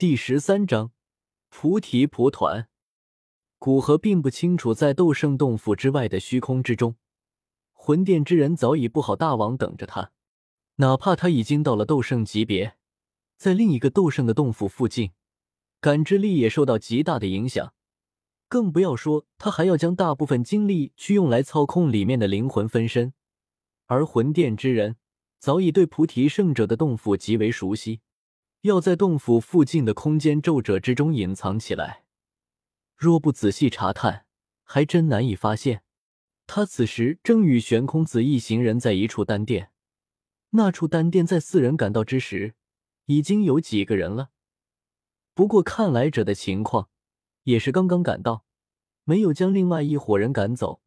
第十三章菩提蒲团。古河并不清楚，在斗圣洞府之外的虚空之中，魂殿之人早已布好大网等着他。哪怕他已经到了斗圣级别，在另一个斗圣的洞府附近，感知力也受到极大的影响。更不要说他还要将大部分精力去用来操控里面的灵魂分身。而魂殿之人早已对菩提圣者的洞府极为熟悉。要在洞府附近的空间皱褶之中隐藏起来，若不仔细查探，还真难以发现。他此时正与玄空子一行人在一处丹殿，那处丹殿在四人赶到之时，已经有几个人了。不过看来者的情况，也是刚刚赶到，没有将另外一伙人赶走。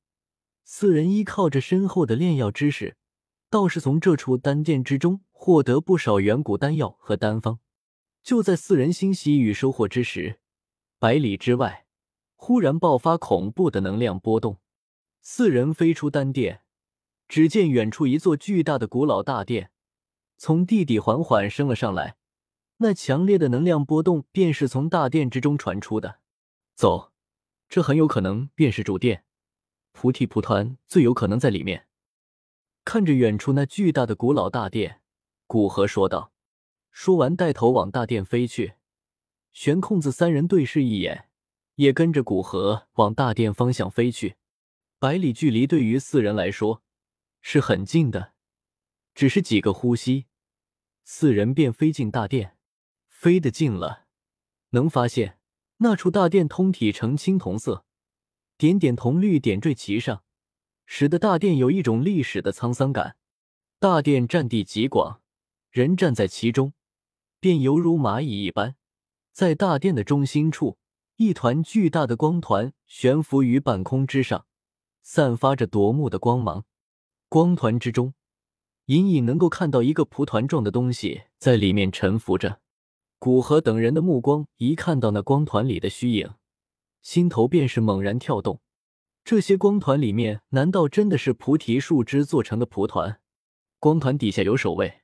四人依靠着深厚的炼药知识，倒是从这处丹殿之中获得不少远古丹药和丹方。就在四人欣喜与收获之时，百里之外忽然爆发恐怖的能量波动。四人飞出丹殿，只见远处一座巨大的古老大殿从地底缓缓升了上来。那强烈的能量波动便是从大殿之中传出的。走，这很有可能便是主殿，菩提蒲团最有可能在里面。看着远处那巨大的古老大殿，古河说道。说完，带头往大殿飞去。玄空子三人对视一眼，也跟着古河往大殿方向飞去。百里距离对于四人来说是很近的，只是几个呼吸，四人便飞进大殿。飞得近了，能发现那处大殿通体呈青铜色，点点铜绿点缀其上，使得大殿有一种历史的沧桑感。大殿占地极广，人站在其中。便犹如蚂蚁一般，在大殿的中心处，一团巨大的光团悬浮于半空之上，散发着夺目的光芒。光团之中，隐隐能够看到一个蒲团状的东西在里面沉浮着。古河等人的目光一看到那光团里的虚影，心头便是猛然跳动。这些光团里面，难道真的是菩提树枝做成的蒲团？光团底下有守卫。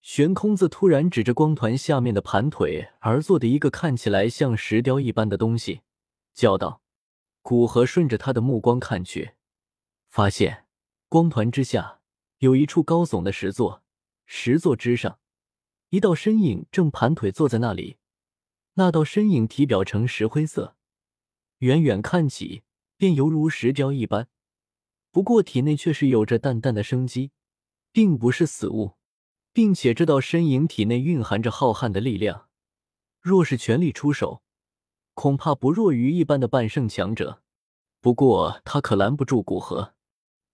悬空子突然指着光团下面的盘腿而坐的一个看起来像石雕一般的东西，叫道：“古河顺着他的目光看去，发现光团之下有一处高耸的石座，石座之上一道身影正盘腿坐在那里。那道身影体表呈石灰色，远远看起便犹如石雕一般，不过体内却是有着淡淡的生机，并不是死物。”并且这道身影体内蕴含着浩瀚的力量，若是全力出手，恐怕不弱于一般的半圣强者。不过他可拦不住古河。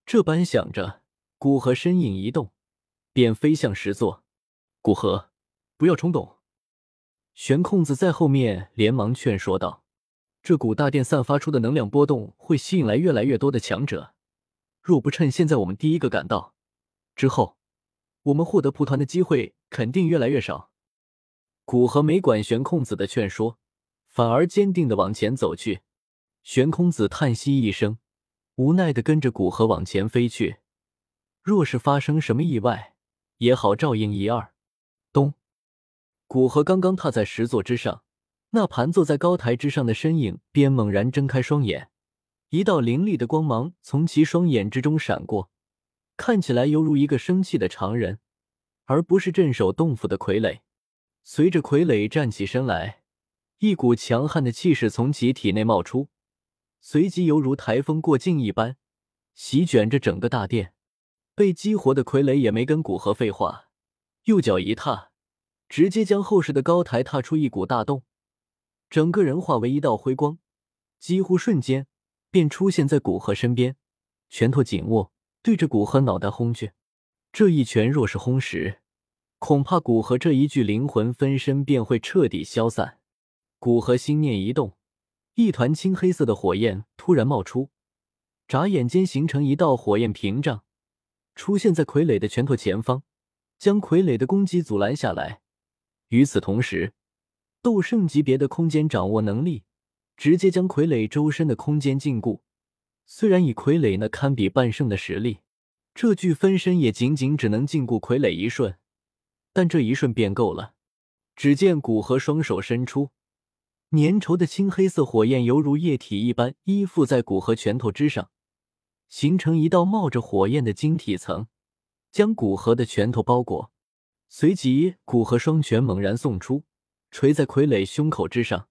这般想着，古河身影一动，便飞向石座。古河，不要冲动。玄空子在后面连忙劝说道：“这古大殿散发出的能量波动会吸引来越来越多的强者，若不趁现在我们第一个赶到，之后……”我们获得蒲团的机会肯定越来越少。古河没管玄空子的劝说，反而坚定的往前走去。玄空子叹息一声，无奈的跟着古河往前飞去。若是发生什么意外，也好照应一二。咚！古河刚刚踏在石座之上，那盘坐在高台之上的身影便猛然睁开双眼，一道凌厉的光芒从其双眼之中闪过。看起来犹如一个生气的常人，而不是镇守洞府的傀儡。随着傀儡站起身来，一股强悍的气势从其体内冒出，随即犹如台风过境一般，席卷着整个大殿。被激活的傀儡也没跟古河废话，右脚一踏，直接将后世的高台踏出一股大洞，整个人化为一道辉光，几乎瞬间便出现在古河身边，拳头紧握。对着古河脑袋轰去，这一拳若是轰实，恐怕古河这一具灵魂分身便会彻底消散。古河心念一动，一团青黑色的火焰突然冒出，眨眼间形成一道火焰屏障，出现在傀儡的拳头前方，将傀儡的攻击阻拦下来。与此同时，斗圣级别的空间掌握能力，直接将傀儡周身的空间禁锢。虽然以傀儡那堪比半圣的实力，这具分身也仅仅只能禁锢傀儡一瞬，但这一瞬便够了。只见古河双手伸出，粘稠的青黑色火焰犹如液体一般依附在古河拳头之上，形成一道冒着火焰的晶体层，将古河的拳头包裹。随即，古河双拳猛然送出，垂在傀儡胸口之上，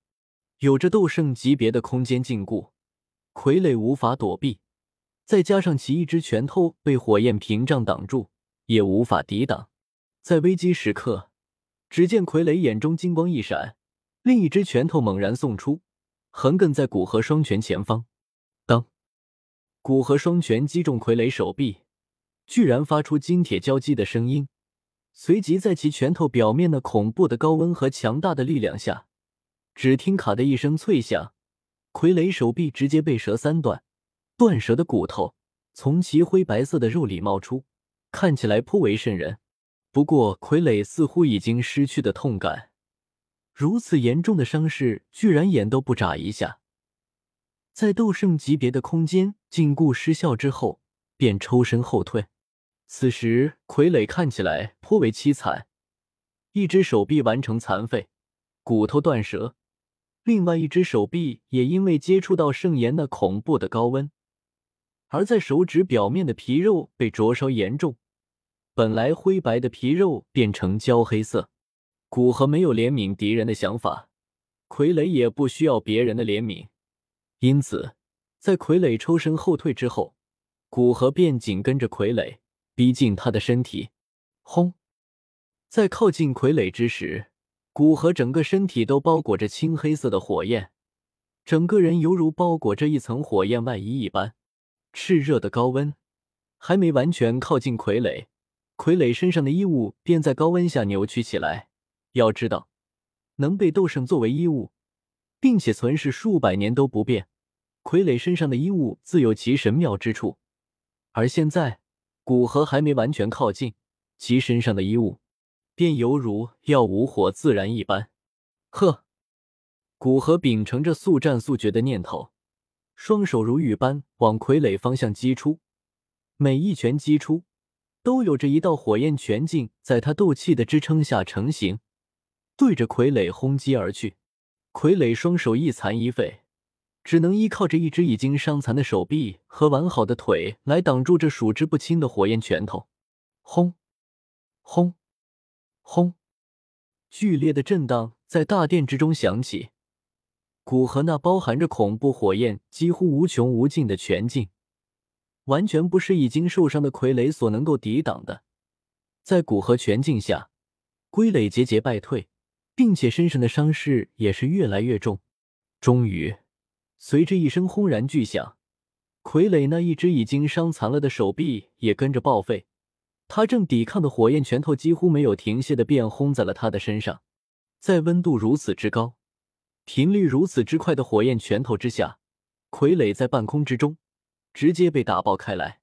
有着斗圣级别的空间禁锢，傀儡无法躲避。再加上其一只拳头被火焰屏障挡住，也无法抵挡。在危机时刻，只见傀儡眼中金光一闪，另一只拳头猛然送出，横亘在古河双拳前方。当古河双拳击中傀儡手臂，居然发出金铁交击的声音。随即，在其拳头表面那恐怖的高温和强大的力量下，只听“卡”的一声脆响，傀儡手臂直接被折三段。断舌的骨头从其灰白色的肉里冒出，看起来颇为瘆人。不过，傀儡似乎已经失去的痛感，如此严重的伤势，居然眼都不眨一下。在斗圣级别的空间禁锢失效之后，便抽身后退。此时，傀儡看起来颇为凄惨，一只手臂完成残废，骨头断折；另外一只手臂也因为接触到圣炎那恐怖的高温。而在手指表面的皮肉被灼烧严重，本来灰白的皮肉变成焦黑色。古河没有怜悯敌人的想法，傀儡也不需要别人的怜悯，因此在傀儡抽身后退之后，古河便紧跟着傀儡逼近他的身体。轰！在靠近傀儡之时，古河整个身体都包裹着青黑色的火焰，整个人犹如包裹着一层火焰外衣一般。炽热的高温还没完全靠近傀儡，傀儡身上的衣物便在高温下扭曲起来。要知道，能被斗圣作为衣物，并且存世数百年都不变，傀儡身上的衣物自有其神妙之处。而现在，古河还没完全靠近，其身上的衣物便犹如要无火自燃一般。呵，古河秉承着速战速决的念头。双手如雨般往傀儡方向击出，每一拳击出，都有着一道火焰拳劲在他斗气的支撑下成型，对着傀儡轰击而去。傀儡双手一残一废，只能依靠着一只已经伤残的手臂和完好的腿来挡住这数之不清的火焰拳头。轰！轰！轰！剧烈的震荡在大殿之中响起。古河那包含着恐怖火焰、几乎无穷无尽的拳劲，完全不是已经受伤的傀儡所能够抵挡的。在古河拳劲下，傀儡节节败退，并且身上的伤势也是越来越重。终于，随着一声轰然巨响，傀儡那一只已经伤残了的手臂也跟着报废。他正抵抗的火焰拳头几乎没有停歇的便轰在了他的身上，在温度如此之高。频率如此之快的火焰拳头之下，傀儡在半空之中直接被打爆开来。